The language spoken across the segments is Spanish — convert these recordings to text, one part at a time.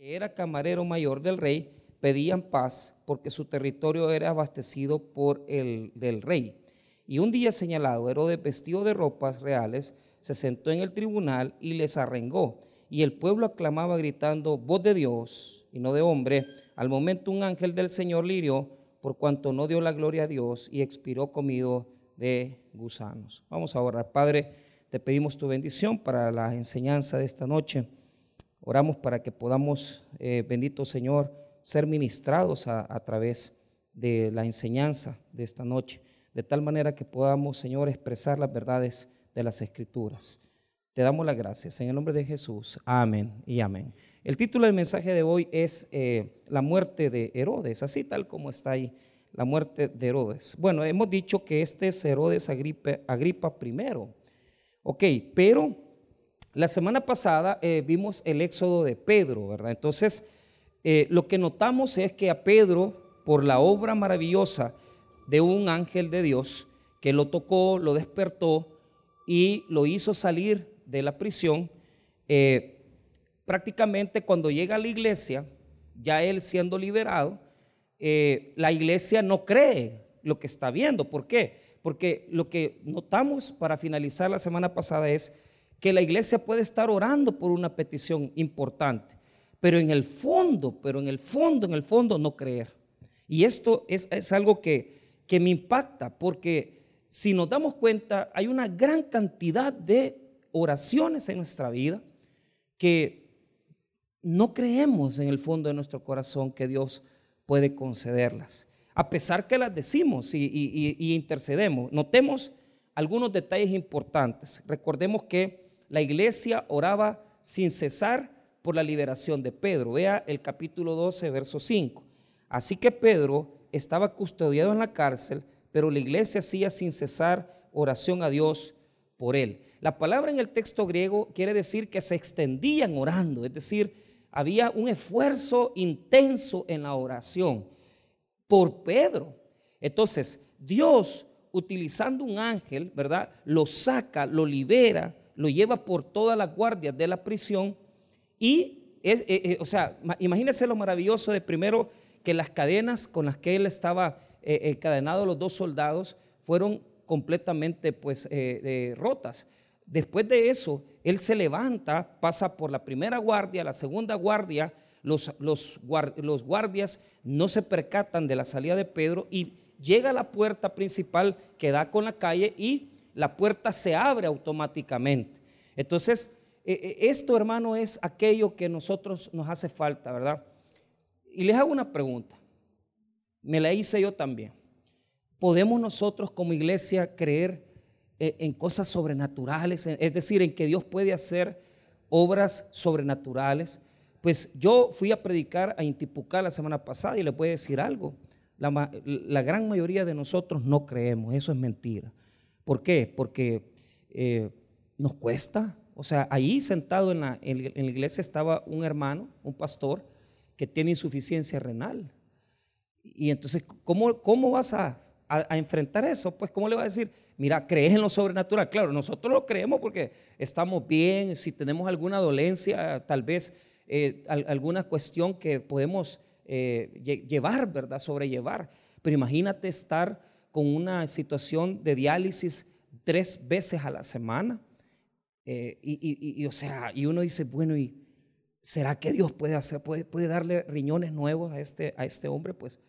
que era camarero mayor del rey, pedían paz porque su territorio era abastecido por el del rey. Y un día señalado, Herodes, vestido de ropas reales, se sentó en el tribunal y les arrengó. Y el pueblo aclamaba gritando, voz de Dios y no de hombre. Al momento un ángel del Señor le hirió por cuanto no dio la gloria a Dios y expiró comido de gusanos. Vamos a orar. Padre, te pedimos tu bendición para la enseñanza de esta noche. Oramos para que podamos, eh, bendito Señor, ser ministrados a, través de la enseñanza de esta noche, de tal manera que podamos, Señor, expresar las verdades de las Escrituras. Te damos las gracias en el nombre de Jesús. Amén y amén. El título del mensaje de hoy es eh, La muerte de Herodes, así tal como está ahí, la muerte de Herodes. Bueno, hemos dicho que este es Herodes Agripa, Agripa primero. Ok, pero la semana pasada eh, vimos el éxodo de Pedro, ¿verdad? Entonces, eh, lo que notamos es que a Pedro, por la obra maravillosa de un ángel de Dios, que lo tocó, lo despertó y lo hizo salir de la prisión, eh, prácticamente cuando llega a la iglesia, ya él siendo liberado, la iglesia no cree lo que está viendo. ¿Por qué? Porque lo que notamos para finalizar la semana pasada es que la iglesia puede estar orando por una petición importante, pero en el fondo, pero en el fondo, en el fondo no creer. Y esto es, algo que, que me impacta, porque si nos damos cuenta, hay una gran cantidad de oraciones en nuestra vida que no creemos en el fondo de nuestro corazón que Dios puede concederlas, a pesar que las decimos y, intercedemos. Notemos algunos detalles importantes. Recordemos que la iglesia oraba sin cesar por la liberación de Pedro. Vea el capítulo 12, verso 5. Así que Pedro estaba custodiado en la cárcel, pero la iglesia hacía sin cesar oración a Dios por él. La palabra en el texto griego quiere decir que se extendían orando, es decir, había un esfuerzo intenso en la oración por Pedro. Entonces, Dios, utilizando un ángel, ¿verdad? Lo saca, lo libera, lo lleva por todas las guardias de la prisión y, eh, eh, o sea, imagínense lo maravilloso de primero que las cadenas con las que él estaba eh, encadenado, los dos soldados, fueron completamente pues rotas. Después de eso, él se levanta, pasa por la primera guardia, la segunda guardia, los, los, los, guardias no se percatan de la salida de Pedro y llega a la puerta principal que da con la calle y la puerta se abre automáticamente. Entonces, e, e, esto hermano es aquello que nosotros nos hace falta, ¿verdad? Y les hago una pregunta, me la hice yo también. ¿Podemos nosotros como iglesia creer eh, en cosas sobrenaturales, es decir, en que Dios puede hacer obras sobrenaturales. Pues yo fui a predicar a Intipucá la semana pasada y le puedo decir algo. La, gran mayoría de nosotros no creemos, eso es mentira. ¿Por qué? Porque eh, nos cuesta. O sea, ahí sentado en la, iglesia estaba un hermano, un pastor, que tiene insuficiencia renal. Y entonces, ¿cómo, cómo vas a, a enfrentar eso? Pues, ¿cómo le va a decir? mira, crees en lo sobrenatural. Claro, nosotros lo creemos porque estamos bien, si tenemos alguna dolencia, tal vez eh, alguna cuestión que podemos eh, llevar, ¿verdad? Sobrellevar. Pero imagínate estar con una situación de diálisis tres veces a la semana. Eh, y, o sea, y uno dice, bueno, ¿y será que Dios puede hacer, puede, puede darle riñones nuevos a este, a este hombre? Pues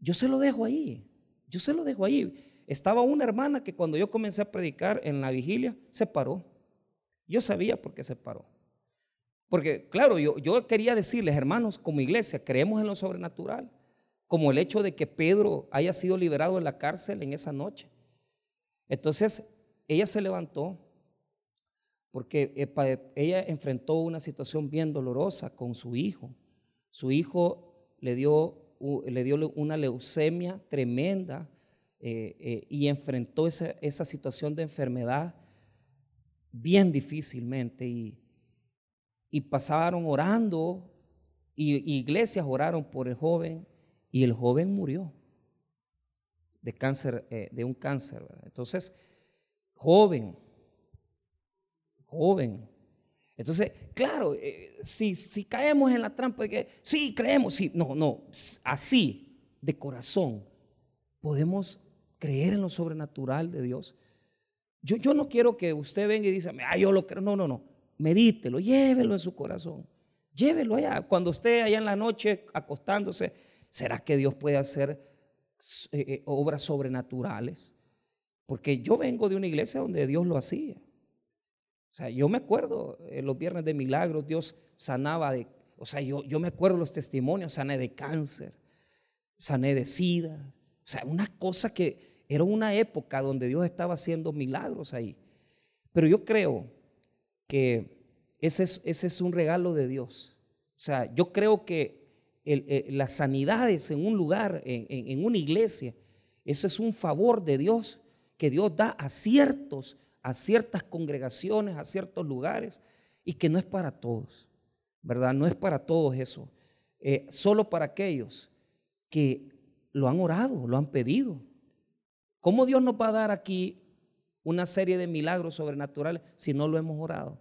yo se lo dejo ahí, yo se lo dejo ahí. Estaba una hermana que cuando yo comencé a predicar en la vigilia, se paró. Yo sabía por qué se paró. Porque, claro, yo, yo quería decirles, hermanos, como iglesia, creemos en lo sobrenatural, como el hecho de que Pedro haya sido liberado de la cárcel en esa noche. Entonces, ella se levantó porque ella enfrentó una situación bien dolorosa con su hijo. Su hijo le dio, le dio una leucemia tremenda eh, eh, y enfrentó esa, esa, situación de enfermedad bien difícilmente y, pasaron orando y, iglesias oraron por el joven y el joven murió de cáncer, eh, de un cáncer. Entonces, joven, joven. Entonces, claro, eh, si, si caemos en la trampa de que, sí, creemos, sí, no, no, así, de corazón, podemos creer en lo sobrenatural de Dios. Yo, yo no quiero que usted venga y diga, ah, yo lo creo, no, no, no, medítelo, llévelo en su corazón, llévelo allá. Cuando esté allá en la noche acostándose, ¿será que Dios puede hacer eh, eh, obras sobrenaturales? Porque yo vengo de una iglesia donde Dios lo hacía. O sea, yo me acuerdo en los viernes de milagros, Dios sanaba de, o sea, yo, yo me acuerdo los testimonios, sané de cáncer, sané de sida. O sea, una cosa que era una época donde Dios estaba haciendo milagros ahí. Pero yo creo que ese es, ese es un regalo de Dios. O sea, yo creo que las sanidades en un lugar, en, una iglesia, ese es un favor de Dios que Dios da a ciertos a ciertas congregaciones, a ciertos lugares, y que no es para todos, ¿verdad? No es para todos eso. Eh, solo para aquellos que lo han orado, lo han pedido. ¿Cómo Dios nos va a dar aquí una serie de milagros sobrenaturales si no lo hemos orado?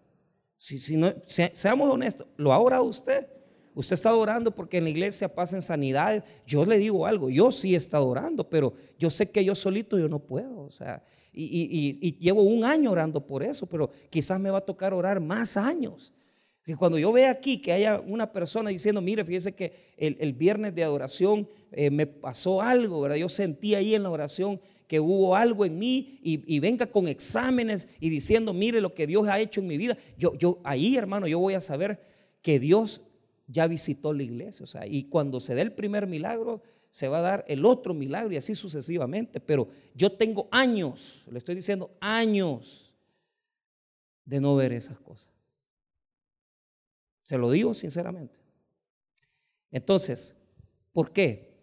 Si, si no, seamos honestos, ¿lo ha orado usted? Usted está orando porque en la iglesia pasan sanidades. Yo le digo algo, yo sí he estado orando, pero yo sé que yo solito yo no puedo. O sea, y, llevo un año orando por eso, pero quizás me va a tocar orar más años. Que cuando yo vea aquí que haya una persona diciendo, mire, fíjese que el, viernes de adoración eh, me pasó algo, ¿verdad? Yo sentí ahí en la oración que hubo algo en mí y, venga con exámenes y diciendo, mire lo que Dios ha hecho en mi vida. Yo, yo ahí, hermano, yo voy a saber que Dios ya visitó la iglesia. O sea, y cuando se dé el primer milagro, se va a dar el otro milagro y así sucesivamente. Pero yo tengo años, le estoy diciendo años de no ver esas cosas. Se lo digo sinceramente. Entonces, ¿por qué?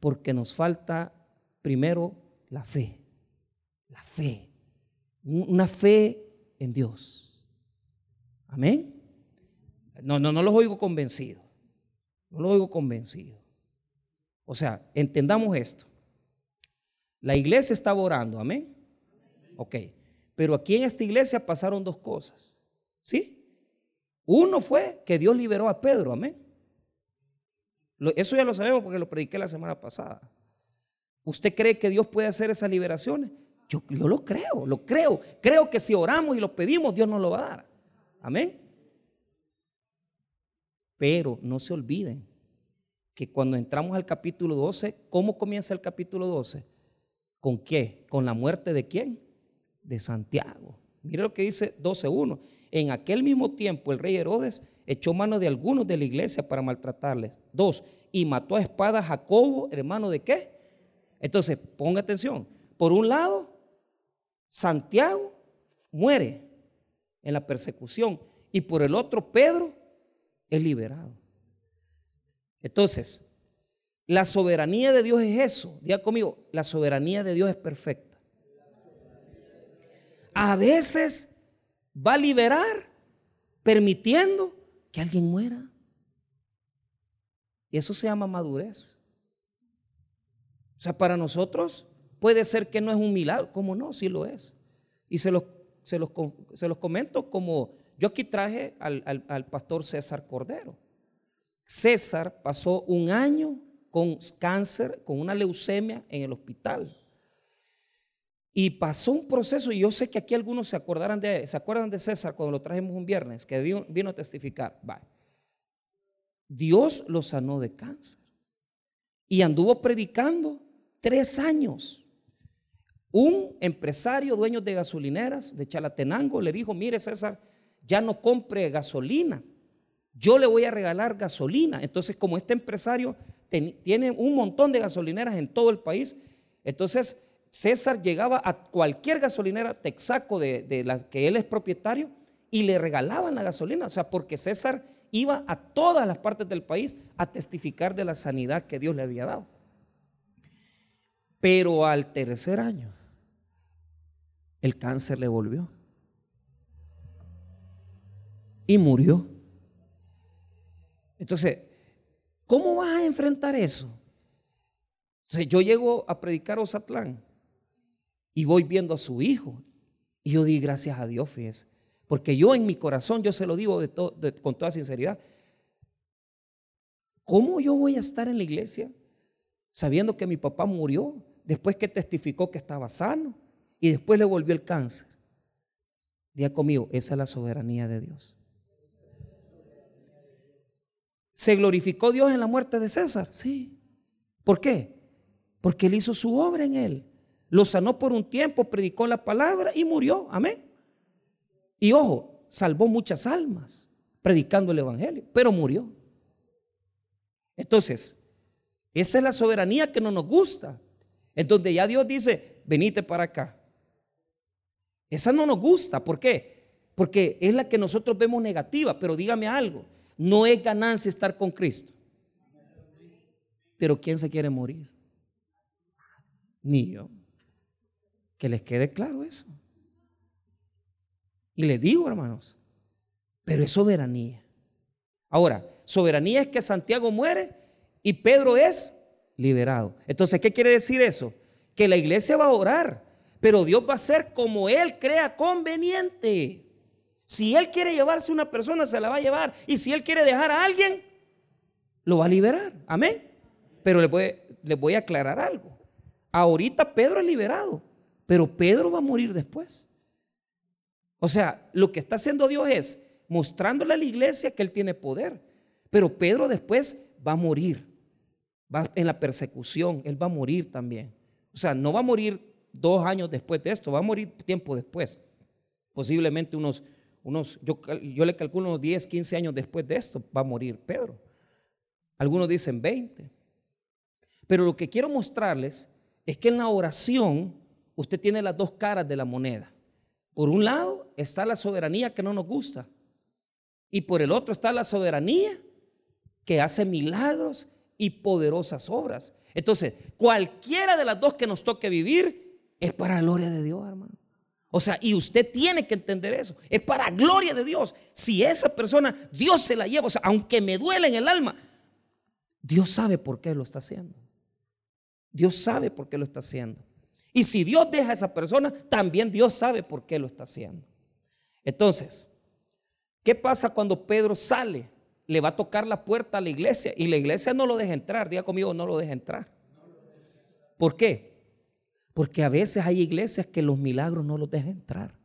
Porque nos falta primero la fe. La fe. Una fe en Dios. Amén. No, no, no los oigo convencidos. No los oigo convencidos. O sea, entendamos esto. La iglesia estaba orando, amén. Ok, pero aquí en esta iglesia pasaron dos cosas. ¿Sí? Uno fue que Dios liberó a Pedro, amén. Eso ya lo sabemos porque lo prediqué la semana pasada. ¿Usted cree que Dios puede hacer esas liberaciones? Yo, yo lo creo, lo creo. Creo que si oramos y lo pedimos, Dios nos lo va a dar. Amén. Pero no se olviden que cuando entramos al capítulo 12, ¿cómo comienza el capítulo 12? ¿Con qué? ¿Con la muerte de quién? De Santiago. Mire lo que dice 12.1. En aquel mismo tiempo el rey Herodes echó mano de algunos de la iglesia para maltratarles. Dos, y mató a espada a Jacobo, hermano de qué? Entonces, ponga atención. Por un lado, Santiago muere en la persecución y por el otro, Pedro es liberado. Entonces, la soberanía de Dios es eso. Diga conmigo, la soberanía de Dios es perfecta. A veces va a liberar permitiendo que alguien muera. Y eso se llama madurez. O sea, para nosotros puede ser que no es un milagro. ¿Cómo no? Sí lo es. Y se los, se los, comento como yo aquí traje al, al pastor César Cordero. César pasó un año con cáncer, con una leucemia en el hospital. Y pasó un proceso, y yo sé que aquí algunos se acordarán de, se acuerdan de César cuando lo trajimos un viernes, que vino, a testificar. Dios lo sanó de cáncer. Y anduvo predicando tres años. Un empresario, dueño de gasolineras de Chalatenango, le dijo, mire César, ya no compre gasolina yo le voy a regalar gasolina. Entonces, como este empresario tiene un montón de gasolineras en todo el país, entonces César llegaba a cualquier gasolinera texaco de, la que él es propietario y le regalaban la gasolina. O sea, porque César iba a todas las partes del país a testificar de la sanidad que Dios le había dado. Pero al tercer año, el cáncer le volvió. Y murió. Entonces, ¿cómo vas a enfrentar eso? yo llego a predicar a Osatlán y voy viendo a su hijo. Y yo di gracias a Dios, fíjese. Porque yo en mi corazón, yo se lo digo con toda sinceridad, ¿cómo yo voy a estar en la iglesia sabiendo que mi papá murió después que testificó que estaba sano y después le volvió el cáncer? Día conmigo, esa es la soberanía de Dios. ¿Se glorificó Dios en la muerte de César? Sí. ¿Por qué? Porque él hizo su obra en él. Lo sanó por un tiempo, predicó la palabra y murió. Amén. Y ojo, salvó muchas almas predicando el Evangelio, pero murió. Entonces, esa es la soberanía que no nos gusta. En donde ya Dios dice, venite para acá. Esa no nos gusta. ¿Por qué? Porque es la que nosotros vemos negativa. Pero dígame algo, no es ganancia estar con Cristo. Pero ¿quién se quiere morir? Ni yo. Que les quede claro eso. Y les digo, hermanos, pero es soberanía. Ahora, soberanía es que Santiago muere y Pedro es liberado. Entonces, ¿qué quiere decir eso? Que la iglesia va a orar, pero Dios va a hacer como Él crea conveniente. Si Él quiere llevarse una persona, se la va a llevar. Y si Él quiere dejar a alguien, lo va a liberar. Amén. Pero les voy, voy a aclarar algo. Ahorita Pedro es liberado, pero Pedro va a morir después. O sea, lo que está haciendo Dios es mostrándole a la iglesia que Él tiene poder. Pero Pedro después va a morir. Va en la persecución, Él va a morir también. O sea, no va a morir dos años después de esto, va a morir tiempo después. Posiblemente unos, unos yo, yo le calculo unos 10, 15 años después de esto, va a morir Pedro. Algunos dicen 20. Pero lo que quiero mostrarles es que en la oración usted tiene las dos caras de la moneda. Por un lado está la soberanía que no nos gusta. Y por el otro está la soberanía que hace milagros y poderosas obras. Entonces, cualquiera de las dos que nos toque vivir es para gloria de Dios, hermano. O sea, y usted tiene que entender eso. Es para gloria de Dios. Si esa persona, Dios se la lleva, o sea, aunque me duele en el alma, Dios sabe por qué lo está haciendo. Dios sabe por qué lo está haciendo. Y si Dios deja a esa persona, también Dios sabe por qué lo está haciendo. Entonces, ¿qué pasa cuando Pedro sale? Le va a tocar la puerta a la iglesia y la iglesia no lo deja entrar. Diga conmigo, no lo deja entrar. ¿Por qué? Porque a veces hay iglesias que los milagros no los dejan entrar.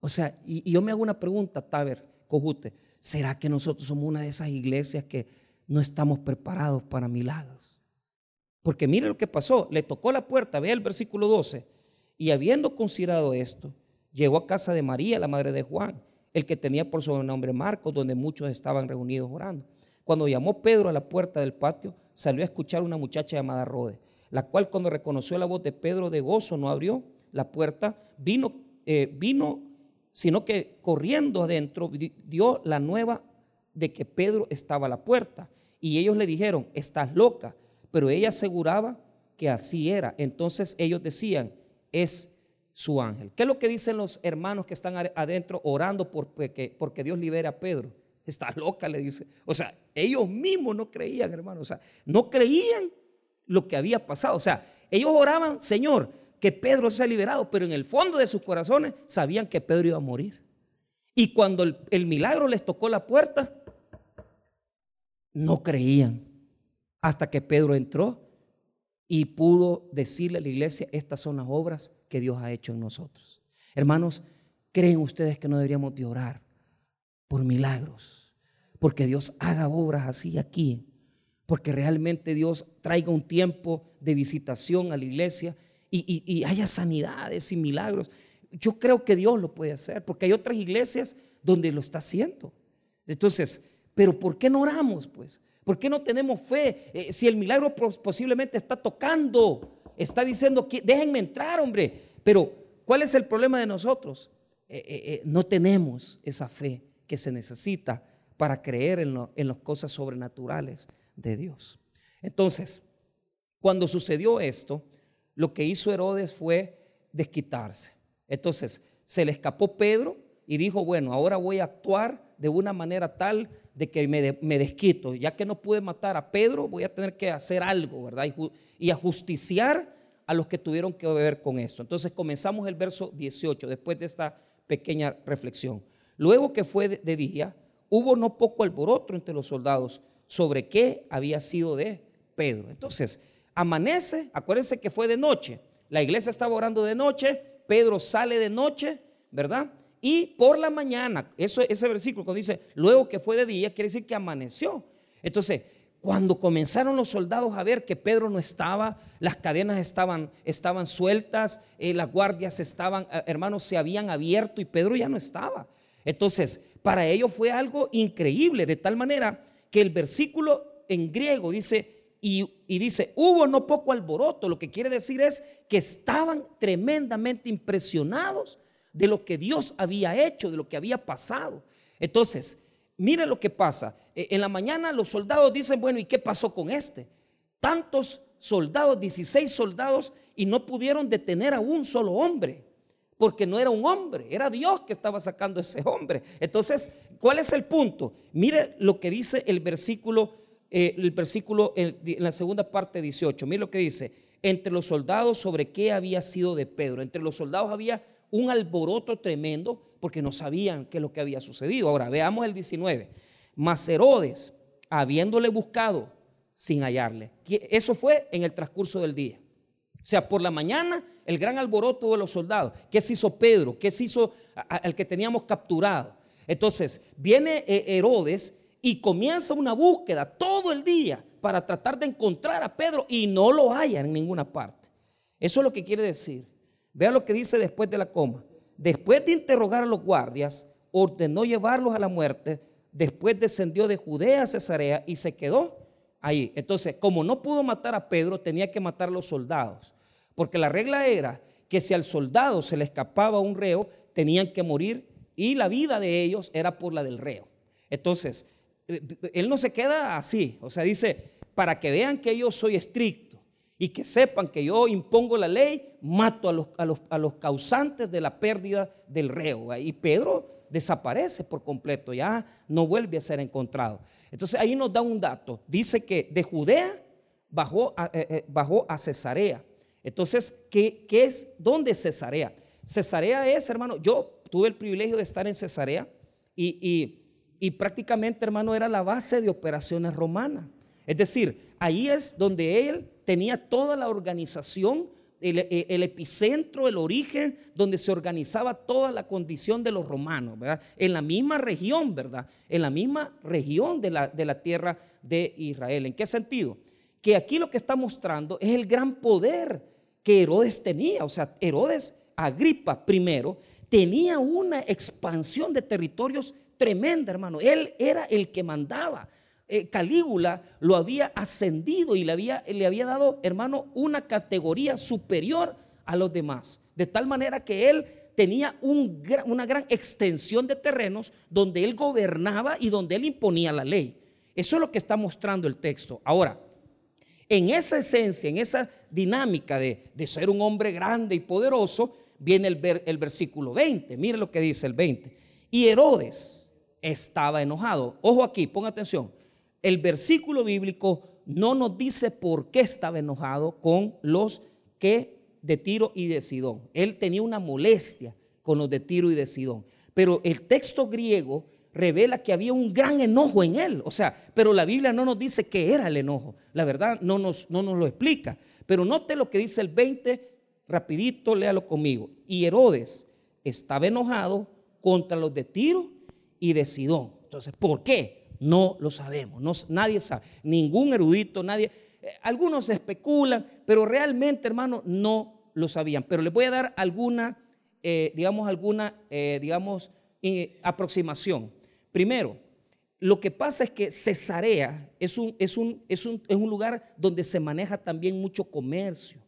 O sea, y, yo me hago una pregunta, Taber, Cojute, ¿será que nosotros somos una de esas iglesias que no estamos preparados para milagros? Porque mire lo que pasó, le tocó la puerta, vea el versículo 12, y habiendo considerado esto, llegó a casa de María, la madre de Juan, el que tenía por sobrenombre Marcos, donde muchos estaban reunidos orando. Cuando llamó Pedro a la puerta del patio, salió a escuchar una muchacha llamada Rode, la cual cuando reconoció la voz de Pedro de gozo no abrió la puerta, vino, eh, vino, sino que corriendo adentro dio la nueva de que Pedro estaba a la puerta. Y ellos le dijeron, estás loca pero ella aseguraba que así era. Entonces ellos decían, es su ángel. ¿Qué es lo que dicen los hermanos que están adentro orando porque, porque Dios libera a Pedro? Está loca, le dice. O sea, ellos mismos no creían, hermano. O sea, no creían lo que había pasado. O sea, ellos oraban, Señor, que Pedro sea liberado, pero en el fondo de sus corazones sabían que Pedro iba a morir. Y cuando el milagro les tocó la puerta, no creían hasta que Pedro entró y pudo decirle a la iglesia, estas son las obras que Dios ha hecho en nosotros. Hermanos, ¿creen ustedes que no deberíamos de orar por milagros? Porque Dios haga obras así aquí. Porque realmente Dios traiga un tiempo de visitación a la iglesia y, haya sanidades y milagros. Yo creo que Dios lo puede hacer, porque hay otras iglesias donde lo está haciendo. Entonces, pero ¿por qué no oramos? Pues ¿Por qué no tenemos fe? Eh, si el milagro posiblemente está tocando, está diciendo, déjenme entrar, hombre. Pero, ¿cuál es el problema de nosotros? Eh, eh, no tenemos esa fe que se necesita para creer en, en las cosas sobrenaturales de Dios. Entonces, cuando sucedió esto, lo que hizo Herodes fue desquitarse. Entonces, se le escapó Pedro y dijo, bueno, ahora voy a actuar de una manera tal de que me, desquito. Ya que no pude matar a Pedro, voy a tener que hacer algo, ¿verdad? Y, a justiciar a los que tuvieron que ver con esto. Entonces comenzamos el verso 18, después de esta pequeña reflexión. Luego que fue de día, hubo no poco alboroto entre los soldados sobre qué había sido de Pedro. Entonces, amanece, acuérdense que fue de noche, la iglesia estaba orando de noche, Pedro sale de noche, ¿verdad? Y por la mañana, eso, ese versículo cuando dice, luego que fue de día, quiere decir que amaneció. Entonces, cuando comenzaron los soldados a ver que Pedro no estaba, las cadenas estaban, estaban sueltas, eh, las guardias estaban, eh, hermanos, se habían abierto y Pedro ya no estaba. Entonces, para ellos fue algo increíble, de tal manera que el versículo en griego dice, y, dice, hubo no poco alboroto, lo que quiere decir es que estaban tremendamente impresionados de lo que Dios había hecho, de lo que había pasado. Entonces, mire lo que pasa. E, en la mañana los soldados dicen, bueno, ¿y qué pasó con este? Tantos soldados, 16 soldados, y no pudieron detener a un solo hombre, porque no era un hombre, era Dios que estaba sacando a ese hombre. Entonces, ¿cuál es el punto? Mire lo que dice el versículo, eh, el versículo en, en la segunda parte 18. Mire lo que dice, entre los soldados sobre qué había sido de Pedro. Entre los soldados había un alboroto tremendo porque no sabían qué es lo que había sucedido. Ahora, veamos el 19. Mas Herodes, habiéndole buscado sin hallarle. Eso fue en el transcurso del día. O sea, por la mañana, el gran alboroto de los soldados. ¿Qué se hizo Pedro? ¿Qué se hizo al que teníamos capturado? Entonces, viene eh, Herodes y comienza una búsqueda todo el día para tratar de encontrar a Pedro y no lo haya en ninguna parte. Eso es lo que quiere decir. Vea lo que dice después de la coma. Después de interrogar a los guardias, ordenó llevarlos a la muerte. Después descendió de Judea a Cesarea y se quedó ahí. Entonces, como no pudo matar a Pedro, tenía que matar a los soldados. Porque la regla era que si al soldado se le escapaba un reo, tenían que morir y la vida de ellos era por la del reo. Entonces, eh, él no se queda así. O sea, dice, para que vean que yo soy estricto y que sepan que yo impongo la ley, mato a los, a los, causantes de la pérdida del reo. Y Pedro desaparece por completo, ya no vuelve a ser encontrado. Entonces ahí nos da un dato. Dice que de Judea bajó a, eh, eh, bajó a Cesarea. Entonces, ¿qué, ¿qué, es? ¿Dónde es Cesarea? Cesarea es, hermano, yo tuve el privilegio de estar en Cesarea y, y, prácticamente, hermano, era la base de operaciones romanas. Es decir, ahí es donde él tenía toda la organización, el, epicentro, el origen, donde se organizaba toda la condición de los romanos, ¿verdad? En la misma región, ¿verdad? En la misma región de la, de la tierra de Israel. ¿En qué sentido? Que aquí lo que está mostrando es el gran poder que Herodes tenía. O sea, Herodes Agripa primero tenía una expansión de territorios tremenda, hermano. Él era el que mandaba. Eh, Calígula lo había ascendido y le había, le había dado, hermano, una categoría superior a los demás. De tal manera que él tenía una gran extensión de terrenos donde él gobernaba y donde él imponía la ley. Eso es lo que está mostrando el texto. Ahora, en esa esencia, en esa dinámica de, ser un hombre grande y poderoso, viene el, versículo 20. Mire lo que dice el 20. Y Herodes estaba enojado. Ojo aquí, ponga atención el versículo bíblico no nos dice por qué estaba enojado con los que de Tiro y de Sidón. Él tenía una molestia con los de Tiro y de Sidón. Pero el texto griego revela que había un gran enojo en él. O sea, pero la Biblia no nos dice qué era el enojo. La verdad no nos, no nos lo explica. Pero note lo que dice el 20, rapidito, léalo conmigo. Y Herodes estaba enojado contra los de Tiro y de Sidón. Entonces, ¿por qué? No lo sabemos, nadie sabe, ningún erudito, nadie, eh, algunos especulan, pero realmente, hermano, no lo sabían. Pero les voy a dar alguna, eh, digamos, alguna, eh, digamos, aproximación. Primero, lo que pasa es que Cesarea es un, es, un, es, un, es un lugar donde se maneja también mucho comercio.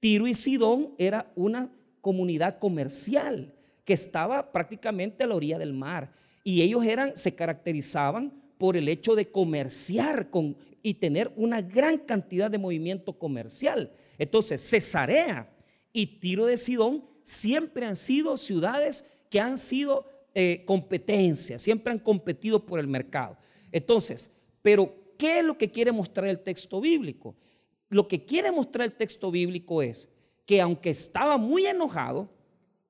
Tiro y Sidón era una comunidad comercial que estaba prácticamente a la orilla del mar y ellos eran, se caracterizaban por el hecho de comerciar con, y tener una gran cantidad de movimiento comercial. Entonces, Cesarea y Tiro de Sidón siempre han sido ciudades que han sido eh, competencias, siempre han competido por el mercado. Entonces, pero ¿qué es lo que quiere mostrar el texto bíblico? Lo que quiere mostrar el texto bíblico es que aunque estaba muy enojado,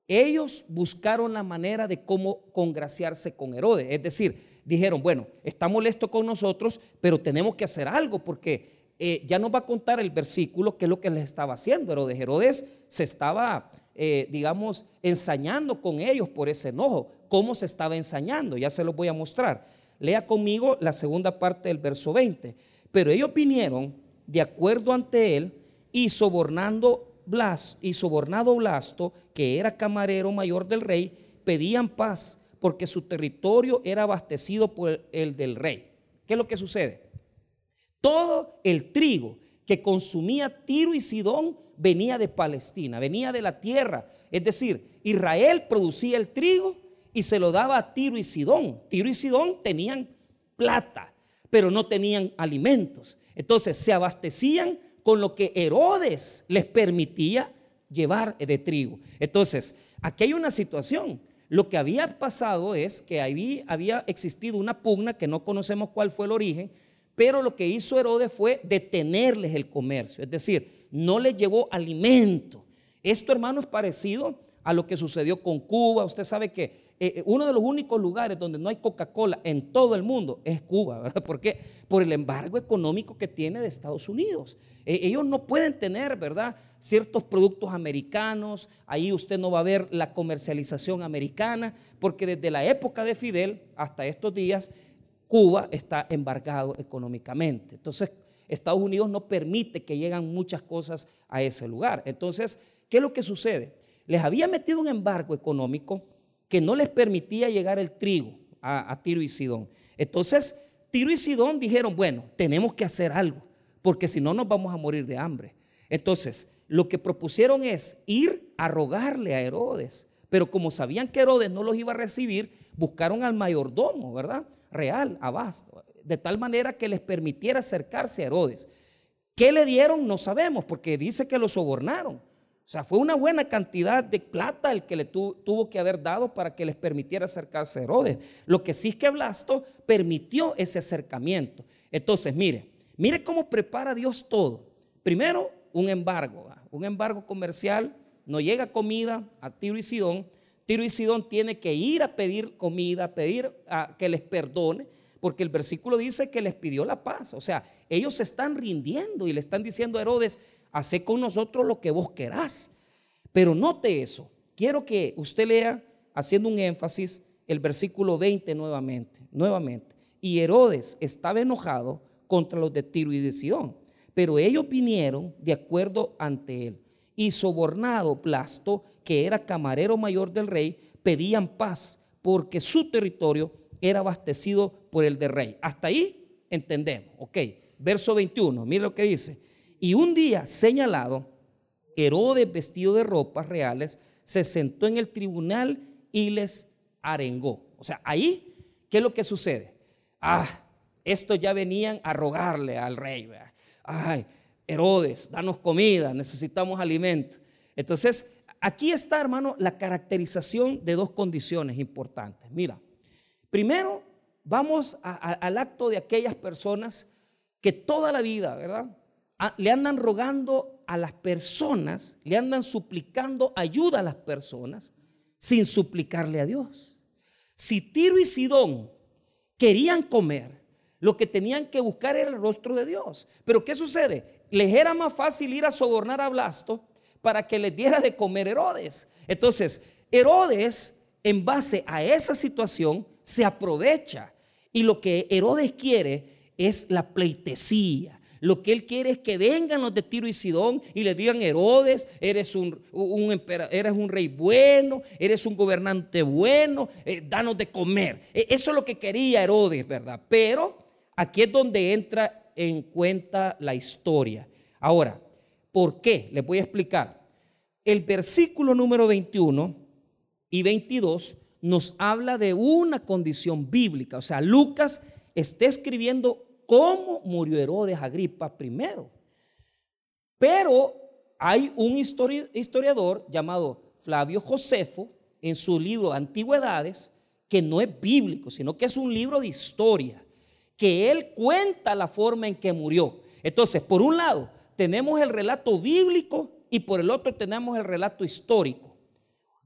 ellos buscaron la manera de cómo congraciarse con Herodes. Es decir, dijeron, bueno, está molesto con nosotros, pero tenemos que hacer algo porque eh, ya nos va a contar el versículo qué es lo que les estaba haciendo. Herodes, Herodes se estaba, eh, digamos, ensañando con ellos por ese enojo. ¿Cómo se estaba ensañando? Ya se los voy a mostrar. Lea conmigo la segunda parte del verso 20. Pero ellos vinieron de acuerdo ante él y sobornando Blas y sobornado Blasto, que era camarero mayor del rey, pedían paz porque su territorio era abastecido por el del rey. ¿Qué es lo que sucede? Todo el trigo que consumía Tiro y Sidón venía de Palestina, venía de la tierra. Es decir, Israel producía el trigo y se lo daba a Tiro y Sidón. Tiro y Sidón tenían plata, pero no tenían alimentos. Entonces se abastecían con lo que Herodes les permitía llevar de trigo. Entonces, aquí hay una situación. Lo que había pasado es que había, había existido una pugna que no conocemos cuál fue el origen, pero lo que hizo Herodes fue detenerles el comercio, es decir, no les llevó alimento. Esto, hermano, es parecido a lo que sucedió con Cuba. Usted sabe que eh, eh, uno de los únicos lugares donde no hay Coca-Cola en todo el mundo es Cuba, ¿verdad? ¿Por qué? Por el embargo económico que tiene de Estados Unidos. Eh, ellos no pueden tener, ¿verdad? Ciertos productos americanos, ahí usted no va a ver la comercialización americana, porque desde la época de Fidel hasta estos días, Cuba está embargado económicamente. Entonces, Estados Unidos no permite que lleguen muchas cosas a ese lugar. Entonces, ¿qué es lo que sucede? Les había metido un embargo económico que no les permitía llegar el trigo a, Tiro y Sidón. Entonces, Tiro y Sidón dijeron, bueno, tenemos que hacer algo, porque si no nos vamos a morir de hambre. Entonces, lo que propusieron es ir a rogarle a Herodes, pero como sabían que Herodes no los iba a recibir, buscaron al mayordomo, ¿verdad? Real, abasto, de tal manera que les permitiera acercarse a Herodes. ¿Qué le dieron? No sabemos, porque dice que lo sobornaron. O sea, fue una buena cantidad de plata el que le tuvo que haber dado para que les permitiera acercarse a Herodes. Lo que sí es que Blasto permitió ese acercamiento. Entonces, mire, mire cómo prepara Dios todo. Primero, un embargo, un embargo comercial, no llega comida a Tiro y Sidón. Tiro y Sidón tiene que ir a pedir comida, pedir a que les perdone, porque el versículo dice que les pidió la paz. O sea, ellos se están rindiendo y le están diciendo a Herodes, Hace con nosotros lo que vos querás. Pero note eso. Quiero que usted lea, haciendo un énfasis, el versículo 20 nuevamente. Nuevamente. Y Herodes estaba enojado contra los de Tiro y de Sidón. Pero ellos vinieron de acuerdo ante él. Y sobornado Plasto, que era camarero mayor del rey, pedían paz porque su territorio era abastecido por el del rey. Hasta ahí entendemos. Ok. Verso 21. Mire lo que dice. Y un día señalado, Herodes, vestido de ropas reales, se sentó en el tribunal y les arengó. O sea, ahí, ¿qué es lo que sucede? Ah, estos ya venían a rogarle al rey. Ay, Herodes, danos comida, necesitamos alimento. Entonces, aquí está, hermano, la caracterización de dos condiciones importantes. Mira, primero, vamos al acto de aquellas personas que toda la vida, ¿verdad? Le andan rogando a las personas, le andan suplicando ayuda a las personas sin suplicarle a Dios. Si Tiro y Sidón querían comer, lo que tenían que buscar era el rostro de Dios. Pero ¿qué sucede? Les era más fácil ir a sobornar a Blasto para que les diera de comer Herodes. Entonces, Herodes, en base a esa situación, se aprovecha. Y lo que Herodes quiere es la pleitesía lo que él quiere es que vengan los de Tiro y Sidón y le digan, Herodes, eres un, eres un rey bueno, eres un gobernante bueno, eh, danos de comer. E, eso es lo que quería Herodes, ¿verdad? Pero aquí es donde entra en cuenta la historia. Ahora, ¿por qué? Les voy a explicar. El versículo número 21 y 22 nos habla de una condición bíblica. O sea, Lucas está escribiendo cómo murió Herodes Agripa primero. Pero hay un historiador llamado Flavio Josefo en su libro Antigüedades, que no es bíblico, sino que es un libro de historia, que él cuenta la forma en que murió. Entonces, por un lado, tenemos el relato bíblico y por el otro tenemos el relato histórico.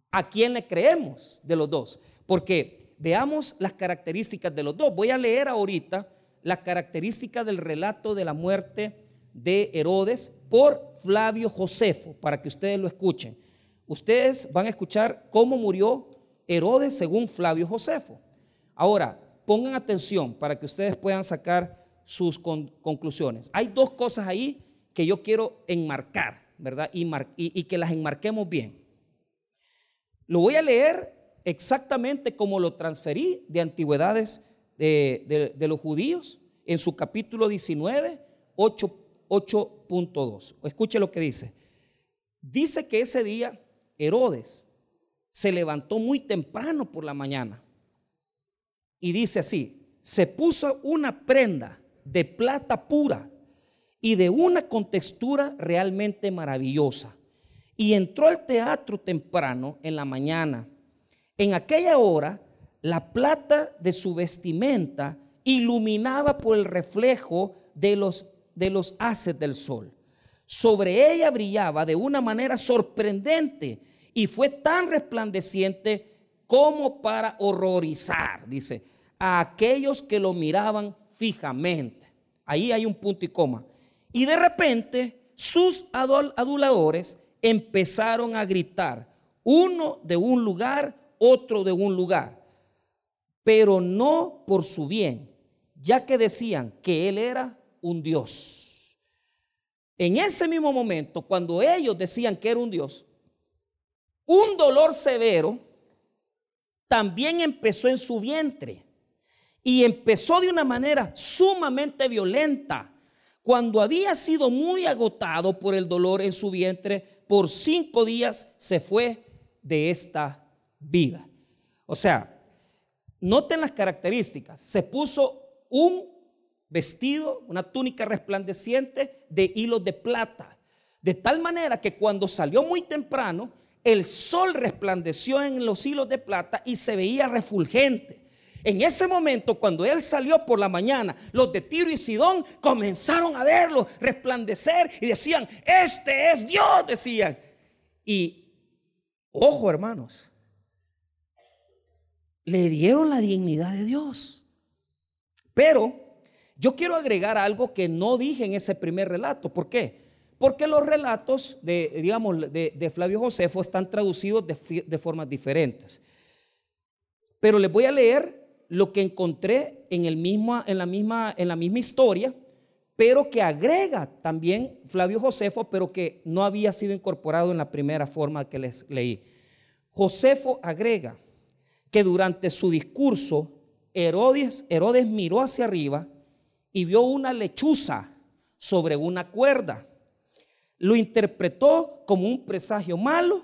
¿A quién le creemos de los dos? Porque veamos las características de los dos. Voy a leer ahorita las características del relato de la muerte de Herodes por Flavio Josefo, para que ustedes lo escuchen. Ustedes van a escuchar cómo murió Herodes según Flavio Josefo. Ahora, pongan atención para que ustedes puedan sacar sus conclusiones. Hay dos cosas ahí que yo quiero enmarcar, ¿verdad? Y, que las enmarquemos bien. Lo voy a leer exactamente como lo transferí de antigüedades de, los judíos en su capítulo 19, 8.2. Escuche lo que dice. Dice que ese día Herodes se levantó muy temprano por la mañana y dice así, se puso una prenda de plata pura y de una contextura realmente maravillosa. Y entró al teatro temprano en la mañana. En aquella hora, la plata de su vestimenta iluminaba por el reflejo de los, de los haces del sol. Sobre ella brillaba de una manera sorprendente y fue tan resplandeciente como para horrorizar, dice, a aquellos que lo miraban fijamente. Ahí hay un punto y coma. Y de repente sus aduladores empezaron a gritar, uno de un lugar, otro de un lugar, pero no por su bien, ya que decían que él era un Dios. En ese mismo momento, cuando ellos decían que era un Dios, un dolor severo también empezó en su vientre y empezó de una manera sumamente violenta. Cuando había sido muy agotado por el dolor en su vientre, por cinco días se fue de esta vida. O sea, noten las características. Se puso un vestido, una túnica resplandeciente de hilos de plata. De tal manera que cuando salió muy temprano, el sol resplandeció en los hilos de plata y se veía refulgente. En ese momento, cuando él salió por la mañana, los de Tiro y Sidón comenzaron a verlo resplandecer y decían, este es Dios, decían. Y, ojo hermanos, le dieron la dignidad de Dios. Pero yo quiero agregar algo que no dije en ese primer relato. ¿Por qué? Porque los relatos de, digamos, de, Flavio Josefo están traducidos de, de, formas diferentes. Pero les voy a leer lo que encontré en, el mismo, en, la misma, en la misma historia, pero que agrega también Flavio Josefo, pero que no había sido incorporado en la primera forma que les leí. Josefo agrega que durante su discurso Herodes, miró hacia arriba y vio una lechuza sobre una cuerda lo interpretó como un presagio malo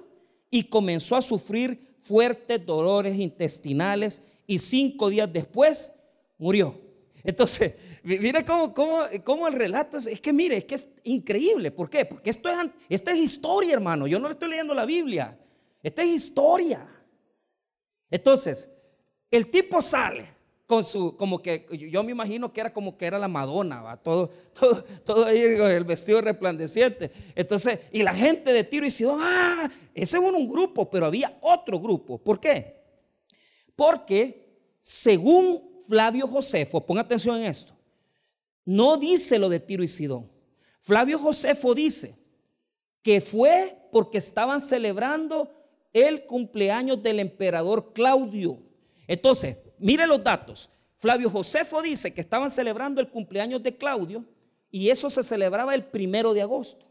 y comenzó a sufrir fuertes dolores intestinales y cinco días después murió. Entonces, mire cómo, cómo, el relato es, es que mire, es que es increíble. ¿Por qué? Porque esto es, esta es historia, hermano. Yo no le estoy leyendo la Biblia. Esta es historia. Entonces, el tipo sale con su, como que yo me imagino que era como que era la Madonna, ¿va? Todo, todo, todo ahí con el vestido resplandeciente. Entonces, y la gente de Tiro y Sidón, ah, ese es un grupo, pero había otro grupo. ¿Por qué? Porque según Flavio Josefo, ponga atención en esto, no dice lo de Tiro y Sidón. Flavio Josefo dice que fue porque estaban celebrando el cumpleaños del emperador Claudio. Entonces, Mire los datos. Flavio Josefo dice que estaban celebrando el cumpleaños de Claudio y eso se celebraba el primero de agosto.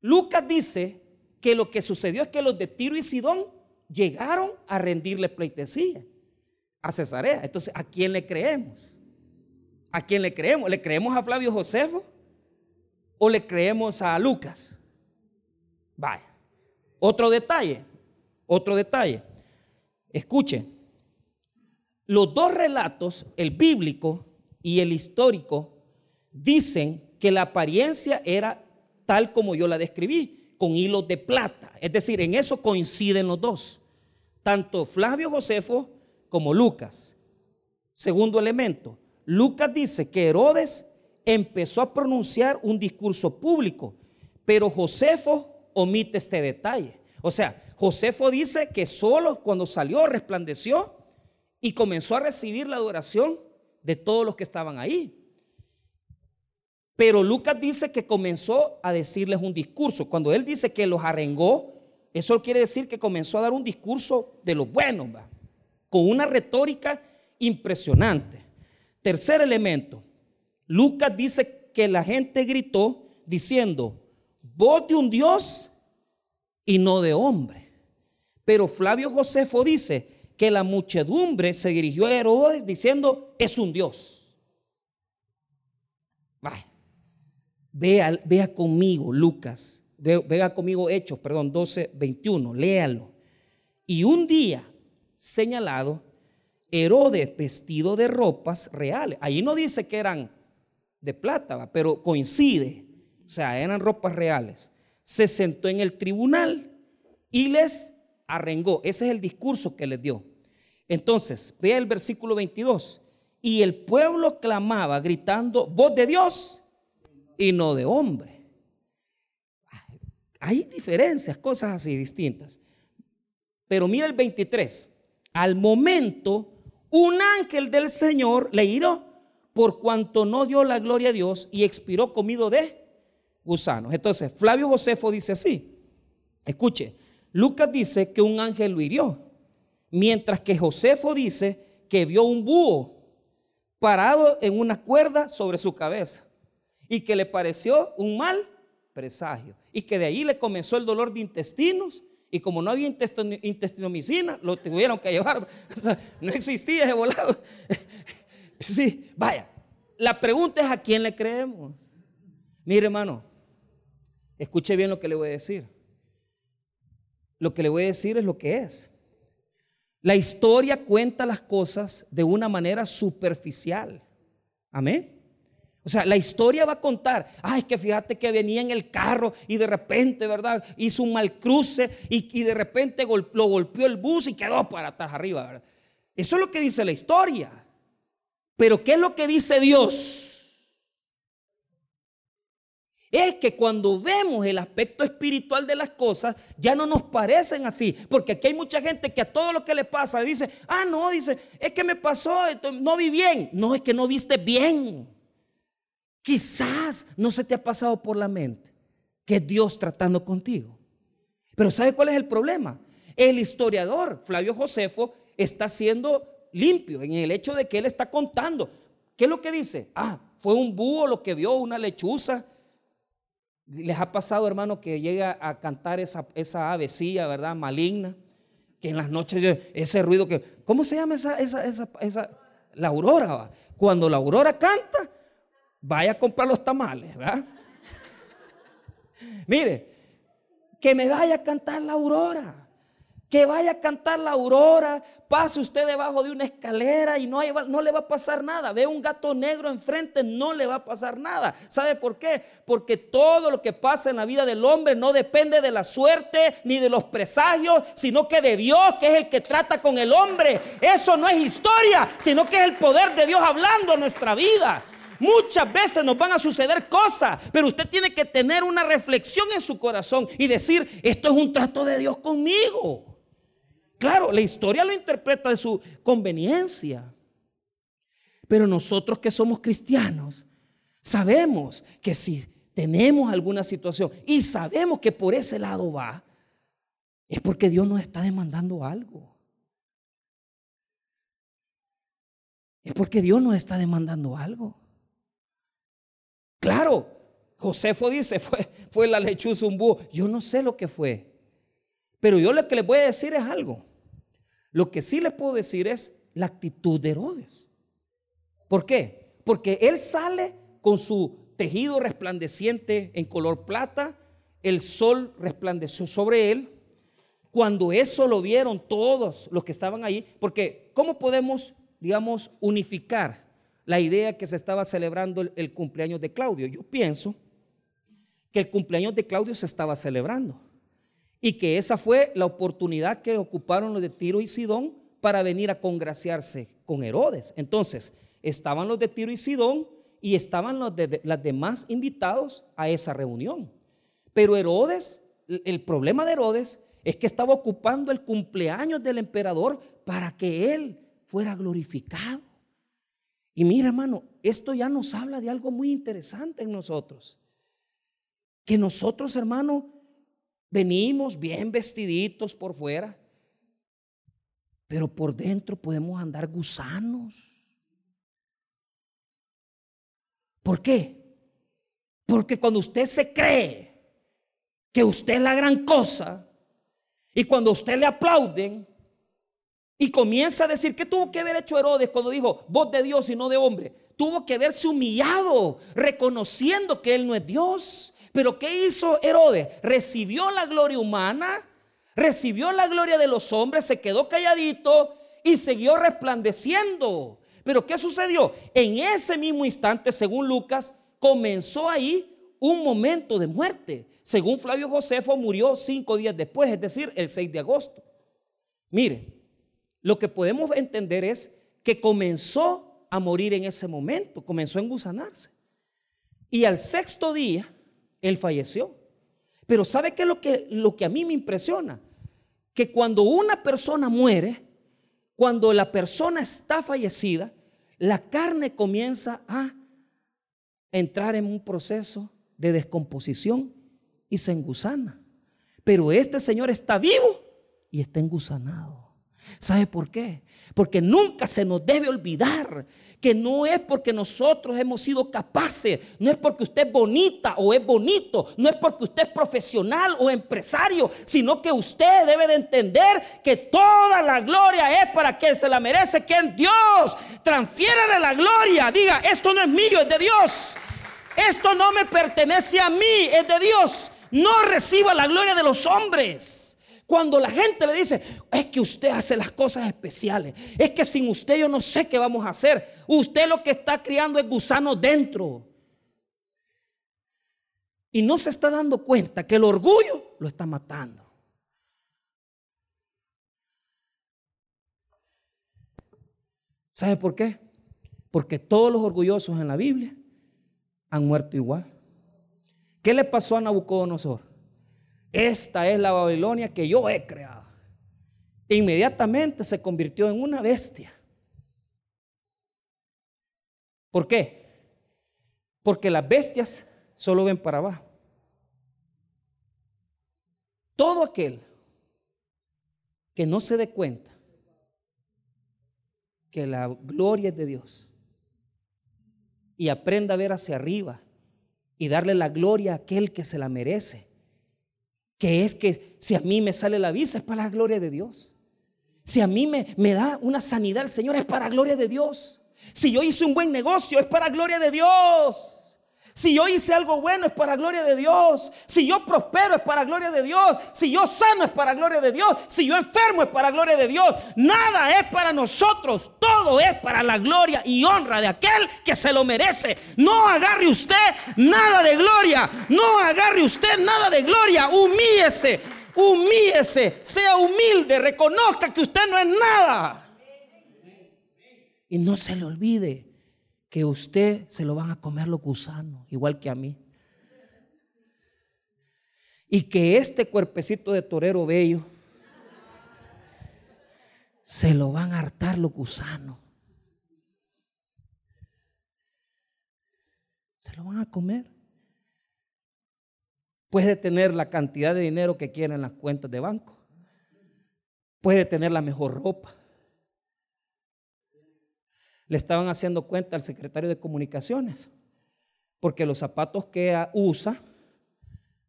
Lucas dice que lo que sucedió es que los de Tiro y Sidón llegaron a rendirle pleitesía a Cesarea. Entonces, ¿a quién le creemos? ¿A quién le creemos? ¿Le creemos a Flavio Josefo o le creemos a Lucas? Vaya. Otro detalle, otro detalle. Escuchen, los dos relatos, el bíblico y el histórico, dicen que la apariencia era tal como yo la describí, con hilos de plata. Es decir, en eso coinciden los dos, tanto Flavio Josefo como Lucas. Segundo elemento, Lucas dice que Herodes empezó a pronunciar un discurso público, pero Josefo omite este detalle. O sea, Josefo dice que solo cuando salió resplandeció y comenzó a recibir la adoración de todos los que estaban ahí. Pero Lucas dice que comenzó a decirles un discurso. Cuando él dice que los arengó, eso quiere decir que comenzó a dar un discurso de lo bueno, con una retórica impresionante. Tercer elemento, Lucas dice que la gente gritó diciendo, voz de un Dios y no de hombre. Pero Flavio Josefo dice que la muchedumbre se dirigió a Herodes diciendo, es un Dios. Vea, vea conmigo Lucas, vea, conmigo Hechos, perdón, 12, 21, léalo. Y un día señalado, Herodes vestido de ropas reales. Ahí no dice que eran de plata, pero coincide. O sea, eran ropas reales. Se sentó en el tribunal y les arrengó. Ese es el discurso que les dio. Entonces, vea el versículo 22. Y el pueblo clamaba gritando, voz de Dios y no de hombre. Hay diferencias, cosas así distintas. Pero mira el 23. Al momento, un ángel del Señor le hiró por cuanto no dio la gloria a Dios y expiró comido de gusanos. Entonces, Flavio Josefo dice así. Escuche, Lucas dice que un ángel lo hirió, mientras que Josefo dice que vio un búho parado en una cuerda sobre su cabeza y que le pareció un mal presagio y que de ahí le comenzó el dolor de intestinos y como no había intestinomicina, lo tuvieron que llevar. no existía ese volado. Sí, vaya. La pregunta es a quién le creemos. Mire, hermano, escuche bien lo que le voy a decir. Lo que le voy a decir es lo que es. La historia cuenta las cosas de una manera superficial. Amén. O sea, la historia va a contar, ay, que fíjate que venía en el carro y de repente, ¿verdad? Hizo un mal cruce y, de repente lo golpeó el bus y quedó para atrás arriba. Eso es lo que dice la historia. Pero ¿qué es lo que dice Dios? Es que cuando vemos el aspecto espiritual de las cosas, ya no nos parecen así. Porque aquí hay mucha gente que a todo lo que le pasa dice, ah, no, dice, es que me pasó, no vi bien. No, es que no viste bien. Quizás no se te ha pasado por la mente que Dios tratando contigo. Pero ¿sabe cuál es el problema? El historiador Flavio Josefo está siendo limpio en el hecho de que él está contando. ¿Qué es lo que dice? Ah, fue un búho lo que vio, una lechuza. Les ha pasado, hermano, que llega a cantar esa, esa avecilla, ¿verdad? Maligna. Que en las noches, ese ruido que. ¿Cómo se llama esa, esa, esa, esa la aurora? Cuando la aurora canta, vaya a comprar los tamales, ¿verdad? Mire, que me vaya a cantar la aurora. Que vaya a cantar la aurora, pase usted debajo de una escalera y no, le va a pasar nada. Ve un gato negro enfrente, no le va a pasar nada. ¿Sabe por qué? Porque todo lo que pasa en la vida del hombre no depende de la suerte ni de los presagios, sino que de Dios, que es el que trata con el hombre. Eso no es historia, sino que es el poder de Dios hablando en nuestra vida. Muchas veces nos van a suceder cosas, pero usted tiene que tener una reflexión en su corazón y decir, esto es un trato de Dios conmigo. Claro, la historia lo interpreta de su conveniencia. Pero nosotros que somos cristianos, sabemos que si tenemos alguna situación y sabemos que por ese lado va, es porque Dios nos está demandando algo. Es porque Dios nos está demandando algo. Claro, Josefo dice, fue, fue la lechuza un búho. Yo no sé lo que fue. Pero yo lo que les voy a decir es algo. Lo que sí les puedo decir es la actitud de Herodes. ¿Por qué? Porque él sale con su tejido resplandeciente en color plata, el sol resplandeció sobre él. Cuando eso lo vieron todos los que estaban ahí, porque ¿cómo podemos, digamos, unificar la idea que se estaba celebrando el, el cumpleaños de Claudio? Yo pienso que el cumpleaños de Claudio se estaba celebrando y que esa fue la oportunidad que ocuparon los de Tiro y Sidón para venir a congraciarse con Herodes. Entonces, estaban los de Tiro y Sidón y estaban los de, las demás invitados a esa reunión. Pero Herodes, el problema de Herodes Es que estaba ocupando el cumpleaños del emperador para que él fuera glorificado. Y mira, hermano, esto ya nos habla de algo muy interesante en nosotros. Que nosotros, hermano, venimos bien vestiditos por fuera, pero por dentro podemos andar gusanos. ¿Por qué? Porque cuando usted se cree que usted es la gran cosa y cuando usted le aplauden, y comienza a decir, ¿qué tuvo que haber hecho Herodes cuando dijo, voz de Dios y no de hombre? Tuvo que haberse humillado, reconociendo que él no es Dios. Pero ¿qué hizo Herodes? Recibió la gloria humana, recibió la gloria de los hombres, se quedó calladito y siguió resplandeciendo. Pero ¿qué sucedió? En ese mismo instante, según Lucas, comenzó ahí un momento de muerte. Según Flavio Josefo, murió cinco días después, es decir, el 6 de agosto. Mire, lo que podemos entender es que comenzó a morir en ese momento, comenzó a engusanarse. Y al sexto día, él falleció. Pero ¿sabe qué es lo que, lo que a mí me impresiona? Que cuando una persona muere, cuando la persona está fallecida, la carne comienza a entrar en un proceso de descomposición y se engusana. Pero este señor está vivo y está engusanado. ¿Sabe por qué? Porque nunca se nos debe olvidar que no es porque nosotros hemos sido capaces, no es porque usted es bonita o es bonito, no es porque usted es profesional o empresario, sino que usted debe de entender que toda la gloria es para quien se la merece, que es Dios. Transfiérale la gloria, diga, esto no es mío, es de Dios. Esto no me pertenece a mí, es de Dios. No reciba la gloria de los hombres. Cuando la gente le dice, es que usted hace las cosas especiales, es que sin usted yo no sé qué vamos a hacer. Usted lo que está criando es gusano dentro. Y no se está dando cuenta que el orgullo lo está matando. ¿Sabe por qué? Porque todos los orgullosos en la Biblia han muerto igual. ¿Qué le pasó a Nabucodonosor? Esta es la Babilonia que yo he creado. Inmediatamente se convirtió en una bestia. ¿Por qué? Porque las bestias solo ven para abajo. Todo aquel que no se dé cuenta que la gloria es de Dios y aprenda a ver hacia arriba y darle la gloria a aquel que se la merece que es que si a mí me sale la visa es para la gloria de Dios. Si a mí me, me da una sanidad el Señor es para la gloria de Dios. Si yo hice un buen negocio es para la gloria de Dios. Si yo hice algo bueno es para gloria de Dios. Si yo prospero es para gloria de Dios. Si yo sano es para gloria de Dios. Si yo enfermo es para gloria de Dios. Nada es para nosotros. Todo es para la gloria y honra de aquel que se lo merece. No agarre usted nada de gloria. No agarre usted nada de gloria. Humíese. Humíese. Sea humilde. Reconozca que usted no es nada. Y no se le olvide que usted se lo van a comer los gusanos, igual que a mí. Y que este cuerpecito de torero bello se lo van a hartar los gusanos. Se lo van a comer. Puede tener la cantidad de dinero que quiera en las cuentas de banco. Puede tener la mejor ropa le estaban haciendo cuenta al secretario de comunicaciones, porque los zapatos que usa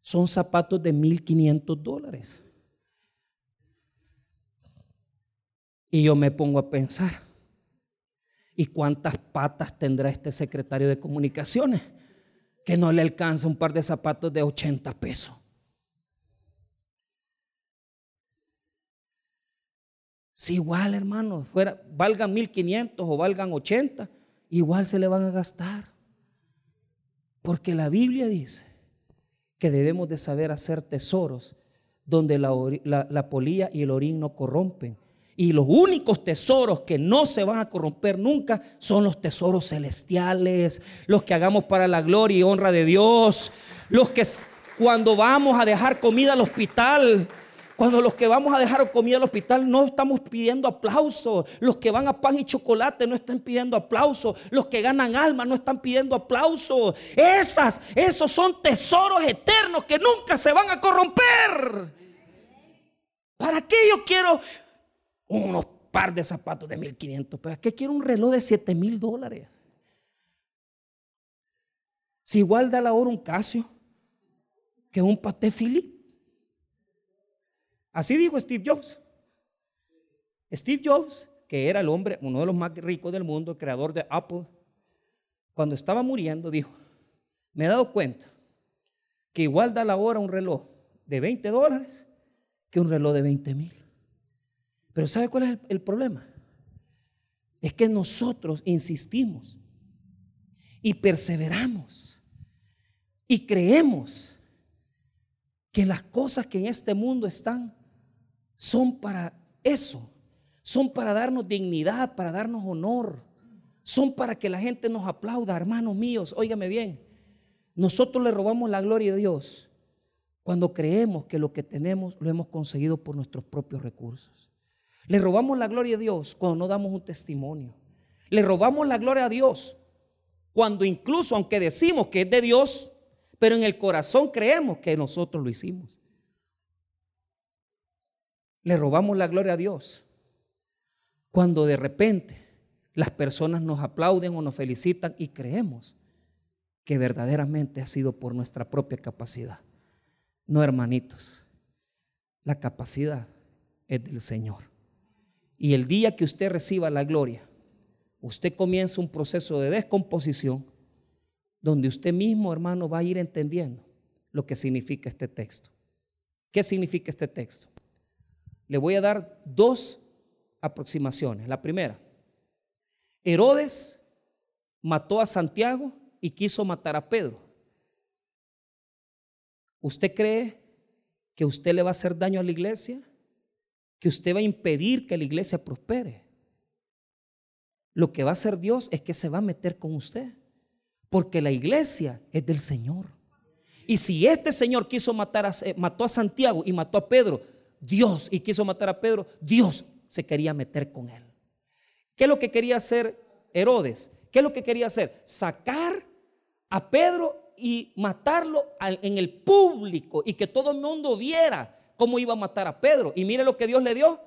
son zapatos de 1.500 dólares. Y yo me pongo a pensar, ¿y cuántas patas tendrá este secretario de comunicaciones? Que no le alcanza un par de zapatos de 80 pesos. Si igual, hermano, fuera, valgan 1500 o valgan 80, igual se le van a gastar. Porque la Biblia dice que debemos de saber hacer tesoros donde la, la, polilla y el orín no corrompen. Y los únicos tesoros que no se van a corromper nunca son los tesoros celestiales, los que hagamos para la gloria y honra de Dios, los que cuando vamos a dejar comida al hospital, Cuando los que vamos a dejar comida al hospital no estamos pidiendo aplauso. Los que van a pan y chocolate no están pidiendo aplauso. Los que ganan alma no están pidiendo aplauso. Esas, esos son tesoros eternos que nunca se van a corromper. ¿Para qué yo quiero unos par de zapatos de 1500? ¿Para qué quiero un reloj de 7000 dólares? Si igual da la hora un Casio que un paté Philip. Así dijo Steve Jobs. Steve Jobs, que era el hombre, uno de los más ricos del mundo, el creador de Apple, cuando estaba muriendo dijo, me he dado cuenta que igual da la hora un reloj de 20 dólares que un reloj de 20 mil. Pero ¿sabe cuál es el, el problema? Es que nosotros insistimos y perseveramos y creemos que las cosas que en este mundo están son para eso, son para darnos dignidad, para darnos honor, son para que la gente nos aplauda, hermanos míos, óigame bien, nosotros le robamos la gloria a Dios cuando creemos que lo que tenemos lo hemos conseguido por nuestros propios recursos. Le robamos la gloria a Dios cuando no damos un testimonio. Le robamos la gloria a Dios cuando incluso, aunque decimos que es de Dios, pero en el corazón creemos que nosotros lo hicimos. Le robamos la gloria a Dios cuando de repente las personas nos aplauden o nos felicitan y creemos que verdaderamente ha sido por nuestra propia capacidad. No, hermanitos, la capacidad es del Señor. Y el día que usted reciba la gloria, usted comienza un proceso de descomposición donde usted mismo, hermano, va a ir entendiendo lo que significa este texto. ¿Qué significa este texto? Le voy a dar dos aproximaciones. La primera, Herodes mató a Santiago y quiso matar a Pedro. ¿Usted cree que usted le va a hacer daño a la iglesia? ¿Que usted va a impedir que la iglesia prospere? Lo que va a hacer Dios es que se va a meter con usted. Porque la iglesia es del Señor. Y si este Señor quiso matar a, eh, mató a Santiago y mató a Pedro, Dios, y quiso matar a Pedro, Dios se quería meter con él. ¿Qué es lo que quería hacer Herodes? ¿Qué es lo que quería hacer? Sacar a Pedro y matarlo en el público y que todo el mundo viera cómo iba a matar a Pedro. Y mire lo que Dios le dio.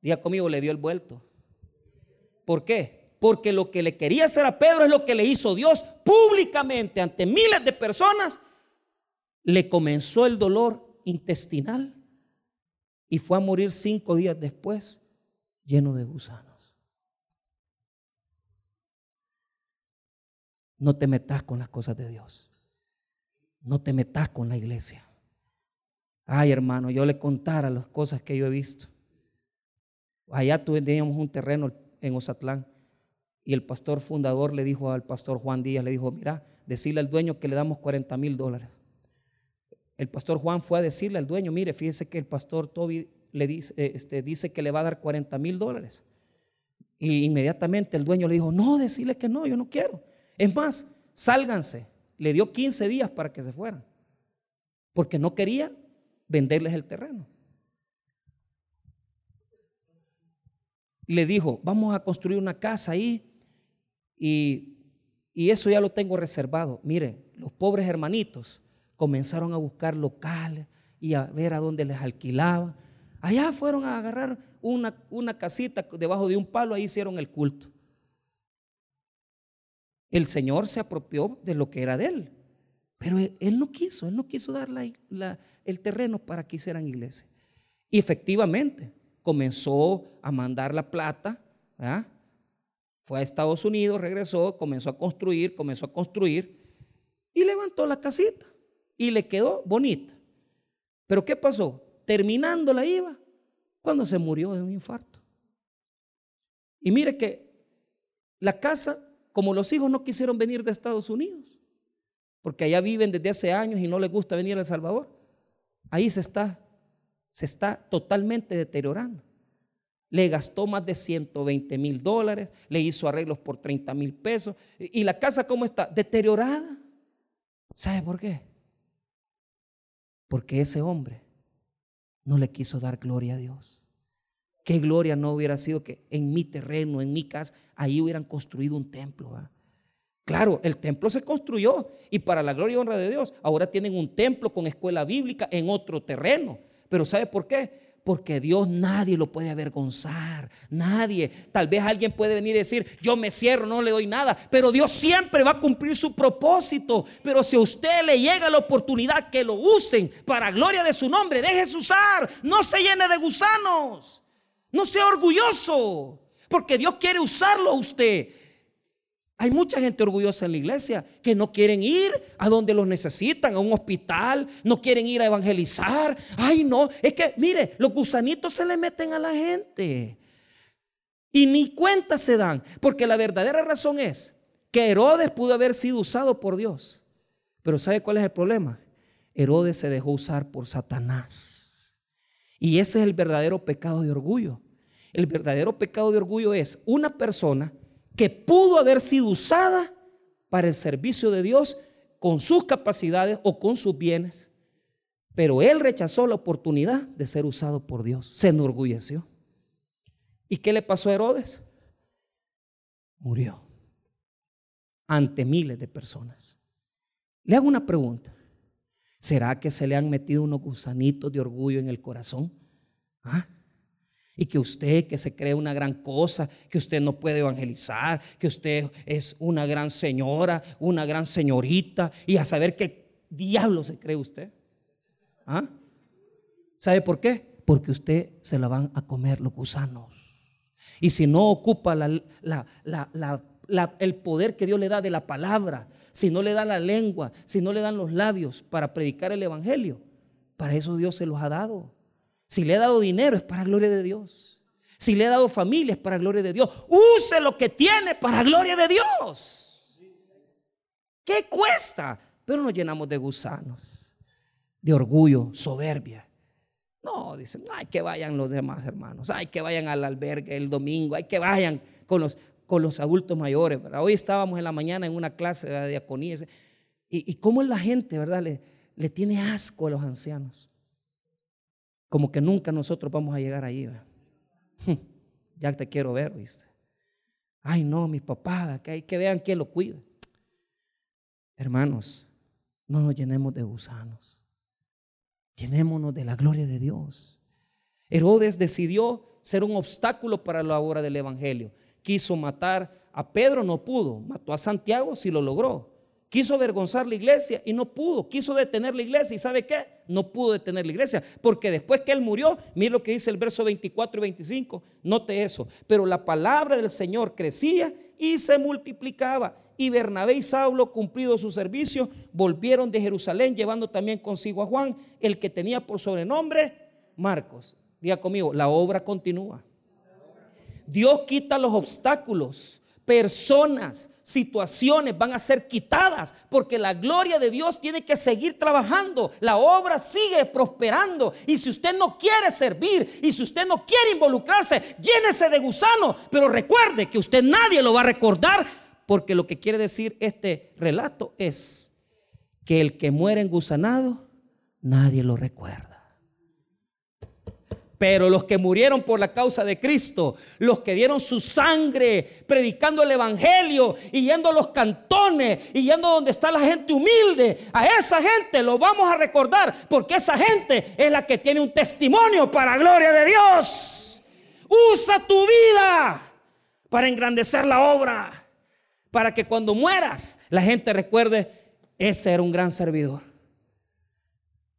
Diga conmigo, le dio el vuelto. ¿Por qué? porque lo que le quería hacer a Pedro es lo que le hizo Dios públicamente ante miles de personas. Le comenzó el dolor intestinal y fue a morir cinco días después lleno de gusanos. No te metas con las cosas de Dios. No te metas con la iglesia. Ay, hermano, yo le contara las cosas que yo he visto. Allá teníamos un terreno en Ozatlán y el pastor fundador le dijo al pastor Juan Díaz, le dijo, mira, decirle al dueño que le damos 40 mil dólares. El pastor Juan fue a decirle al dueño, mire, fíjese que el pastor Toby le dice, eh, este, dice que le va a dar 40 mil dólares. Y inmediatamente el dueño le dijo, no, decirle que no, yo no quiero. Es más, sálganse. Le dio 15 días para que se fueran. Porque no quería venderles el terreno. Le dijo, vamos a construir una casa ahí y, eso ya lo tengo reservado. Mire, los pobres hermanitos comenzaron a buscar locales y a ver a dónde les alquilaba. Allá fueron a agarrar una, una casita debajo de un palo, ahí hicieron el culto. El Señor se apropió de lo que era de él, pero él, no quiso, él no quiso dar el terreno para que hicieran iglesia. Y efectivamente comenzó a mandar la plata, ¿verdad? Fue a Estados Unidos, regresó, comenzó a construir, comenzó a construir y levantó la casita y le quedó bonita. Pero ¿qué pasó? Terminando la iba cuando se murió de un infarto. Y mire que la casa, como los hijos no quisieron venir de Estados Unidos, porque allá viven desde hace años y no les gusta venir a El Salvador, ahí se está, se está totalmente deteriorando le gastó más de 120 mil dólares, le hizo arreglos por 30 mil pesos. ¿Y la casa cómo está? Deteriorada. ¿Sabe por qué? Porque ese hombre no le quiso dar gloria a Dios. Qué gloria no hubiera sido que en mi terreno, en mi casa, ahí hubieran construido un templo. Claro, el templo se construyó y para la gloria y honra de Dios, ahora tienen un templo con escuela bíblica en otro terreno. Pero ¿sabe por qué? Porque Dios nadie lo puede avergonzar, nadie. Tal vez alguien puede venir y decir, yo me cierro, no le doy nada, pero Dios siempre va a cumplir su propósito. Pero si a usted le llega la oportunidad que lo usen para gloria de su nombre, déjese usar, no se llene de gusanos, no sea orgulloso, porque Dios quiere usarlo a usted. Hay mucha gente orgullosa en la iglesia que no quieren ir a donde los necesitan, a un hospital, no quieren ir a evangelizar. Ay, no, es que, mire, los gusanitos se le meten a la gente. Y ni cuenta se dan, porque la verdadera razón es que Herodes pudo haber sido usado por Dios. Pero ¿sabe cuál es el problema? Herodes se dejó usar por Satanás. Y ese es el verdadero pecado de orgullo. El verdadero pecado de orgullo es una persona que pudo haber sido usada para el servicio de Dios con sus capacidades o con sus bienes. Pero él rechazó la oportunidad de ser usado por Dios. Se enorgulleció. ¿Y qué le pasó a Herodes? Murió ante miles de personas. Le hago una pregunta. ¿Será que se le han metido unos gusanitos de orgullo en el corazón? ¿Ah? Y que usted que se cree una gran cosa, que usted no puede evangelizar, que usted es una gran señora, una gran señorita, y a saber qué diablo se cree usted. ¿Ah? ¿Sabe por qué? Porque usted se la van a comer los gusanos. Y si no ocupa el poder que Dios le da de la palabra, si no le da la lengua, si no le dan los labios para predicar el Evangelio, para eso Dios se los ha dado. Si le he dado dinero es para gloria de Dios. Si le he dado familia es para gloria de Dios. Use lo que tiene para gloria de Dios. ¿Qué cuesta? Pero nos llenamos de gusanos, de orgullo, soberbia. No, dicen, hay que vayan los demás hermanos, hay que vayan al albergue el domingo, hay que vayan con los, con los adultos mayores. Hoy estábamos en la mañana en una clase de diaconía y, y cómo la gente, ¿verdad? Le, le tiene asco a los ancianos como que nunca nosotros vamos a llegar ahí. Ya te quiero ver, ¿viste? Ay, no, mi papá, que, hay que vean quién lo cuida. Hermanos, no nos llenemos de gusanos. Llenémonos de la gloria de Dios. Herodes decidió ser un obstáculo para la obra del Evangelio. Quiso matar a Pedro, no pudo. Mató a Santiago, sí lo logró. Quiso avergonzar la iglesia y no pudo. Quiso detener la iglesia y ¿sabe qué? No pudo detener la iglesia. Porque después que él murió, mire lo que dice el verso 24 y 25. Note eso. Pero la palabra del Señor crecía y se multiplicaba. Y Bernabé y Saulo, cumplido su servicio, volvieron de Jerusalén llevando también consigo a Juan, el que tenía por sobrenombre Marcos. Diga conmigo, la obra continúa. Dios quita los obstáculos personas, situaciones van a ser quitadas porque la gloria de Dios tiene que seguir trabajando. La obra sigue prosperando. Y si usted no quiere servir y si usted no quiere involucrarse, llénese de gusano. Pero recuerde que usted nadie lo va a recordar porque lo que quiere decir este relato es que el que muere engusanado, nadie lo recuerda. Pero los que murieron por la causa de Cristo, los que dieron su sangre predicando el Evangelio y yendo a los cantones y yendo donde está la gente humilde, a esa gente lo vamos a recordar porque esa gente es la que tiene un testimonio para gloria de Dios. Usa tu vida para engrandecer la obra, para que cuando mueras la gente recuerde, ese era un gran servidor,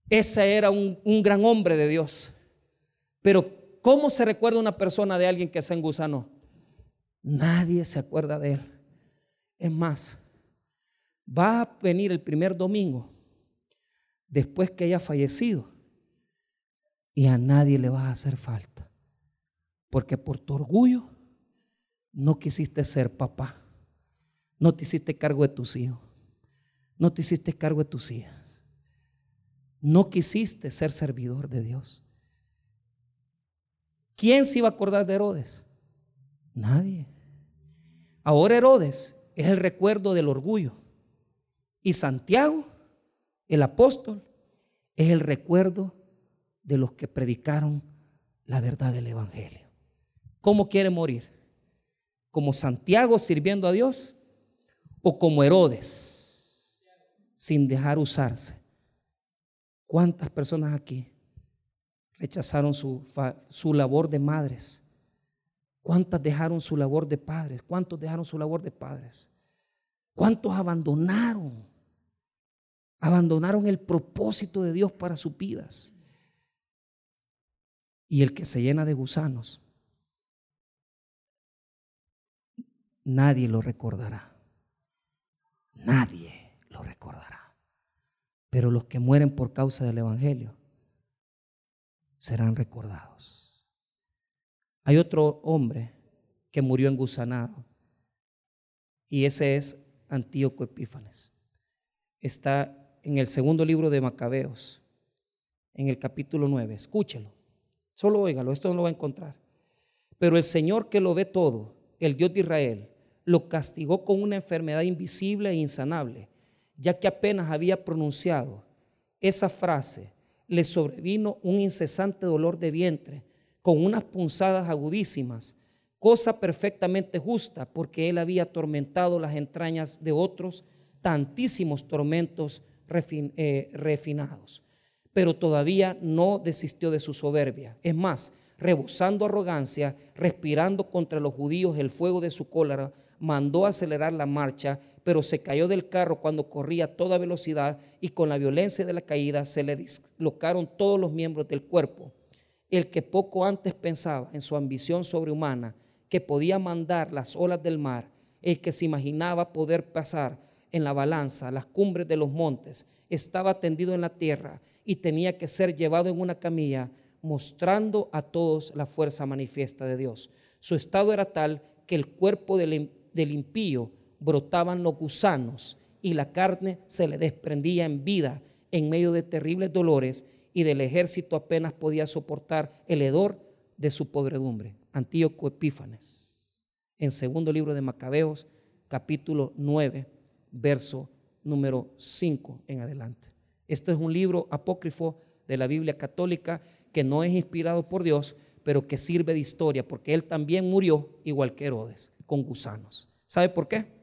ese era un, un gran hombre de Dios. Pero ¿cómo se recuerda una persona de alguien que se engusanó? Nadie se acuerda de él. Es más, va a venir el primer domingo después que haya fallecido y a nadie le va a hacer falta. Porque por tu orgullo no quisiste ser papá. No te hiciste cargo de tus hijos. No te hiciste cargo de tus hijas. No quisiste ser servidor de Dios. ¿Quién se iba a acordar de Herodes? Nadie. Ahora Herodes es el recuerdo del orgullo. Y Santiago, el apóstol, es el recuerdo de los que predicaron la verdad del Evangelio. ¿Cómo quiere morir? ¿Como Santiago sirviendo a Dios? ¿O como Herodes sin dejar usarse? ¿Cuántas personas aquí rechazaron su, su labor de madres? ¿Cuántas dejaron su labor de padres? ¿Cuántos dejaron su labor de padres? ¿Cuántos abandonaron? Abandonaron el propósito de Dios para sus vidas. Y el que se llena de gusanos, nadie lo recordará. Nadie lo recordará. Pero los que mueren por causa del Evangelio serán recordados. Hay otro hombre que murió en gusanado y ese es Antíoco Epífanes. Está en el segundo libro de Macabeos, en el capítulo 9. Escúchelo, solo óigalo, esto no lo va a encontrar. Pero el Señor que lo ve todo, el Dios de Israel, lo castigó con una enfermedad invisible e insanable, ya que apenas había pronunciado esa frase, le sobrevino un incesante dolor de vientre, con unas punzadas agudísimas, cosa perfectamente justa, porque él había atormentado las entrañas de otros tantísimos tormentos eh, refinados. Pero todavía no desistió de su soberbia. Es más, rebosando arrogancia, respirando contra los judíos el fuego de su cólera, mandó acelerar la marcha, pero se cayó del carro cuando corría a toda velocidad y con la violencia de la caída se le dislocaron todos los miembros del cuerpo. El que poco antes pensaba en su ambición sobrehumana, que podía mandar las olas del mar, el que se imaginaba poder pasar en la balanza las cumbres de los montes, estaba tendido en la tierra y tenía que ser llevado en una camilla, mostrando a todos la fuerza manifiesta de Dios. Su estado era tal que el cuerpo del, del impío brotaban los gusanos y la carne se le desprendía en vida en medio de terribles dolores y del ejército apenas podía soportar el hedor de su podredumbre. Antíoco Epífanes, en segundo libro de Macabeos, capítulo 9, verso número 5 en adelante. Este es un libro apócrifo de la Biblia católica que no es inspirado por Dios, pero que sirve de historia, porque él también murió igual que Herodes, con gusanos. ¿Sabe por qué?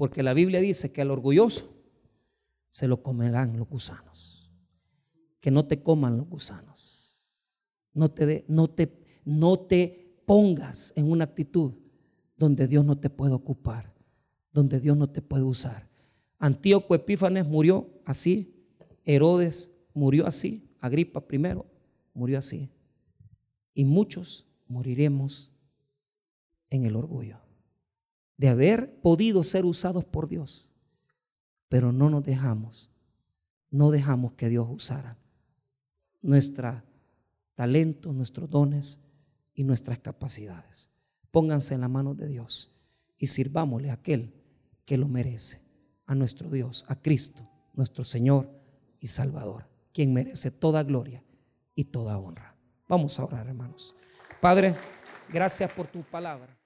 Porque la Biblia dice que al orgulloso se lo comerán los gusanos. Que no te coman los gusanos. No te, no te no te pongas en una actitud donde Dios no te puede ocupar, donde Dios no te puede usar. Antíoco Epífanes murió así, Herodes murió así, Agripa primero murió así. Y muchos moriremos en el orgullo de haber podido ser usados por Dios, pero no nos dejamos, no dejamos que Dios usara nuestra talento, nuestros dones, y nuestras capacidades. Pónganse en la mano de Dios y sirvámosle a aquel que lo merece, a nuestro Dios, a Cristo, nuestro Señor y Salvador, quien merece toda gloria y toda honra. Vamos a orar, hermanos. Padre, gracias por tu palabra.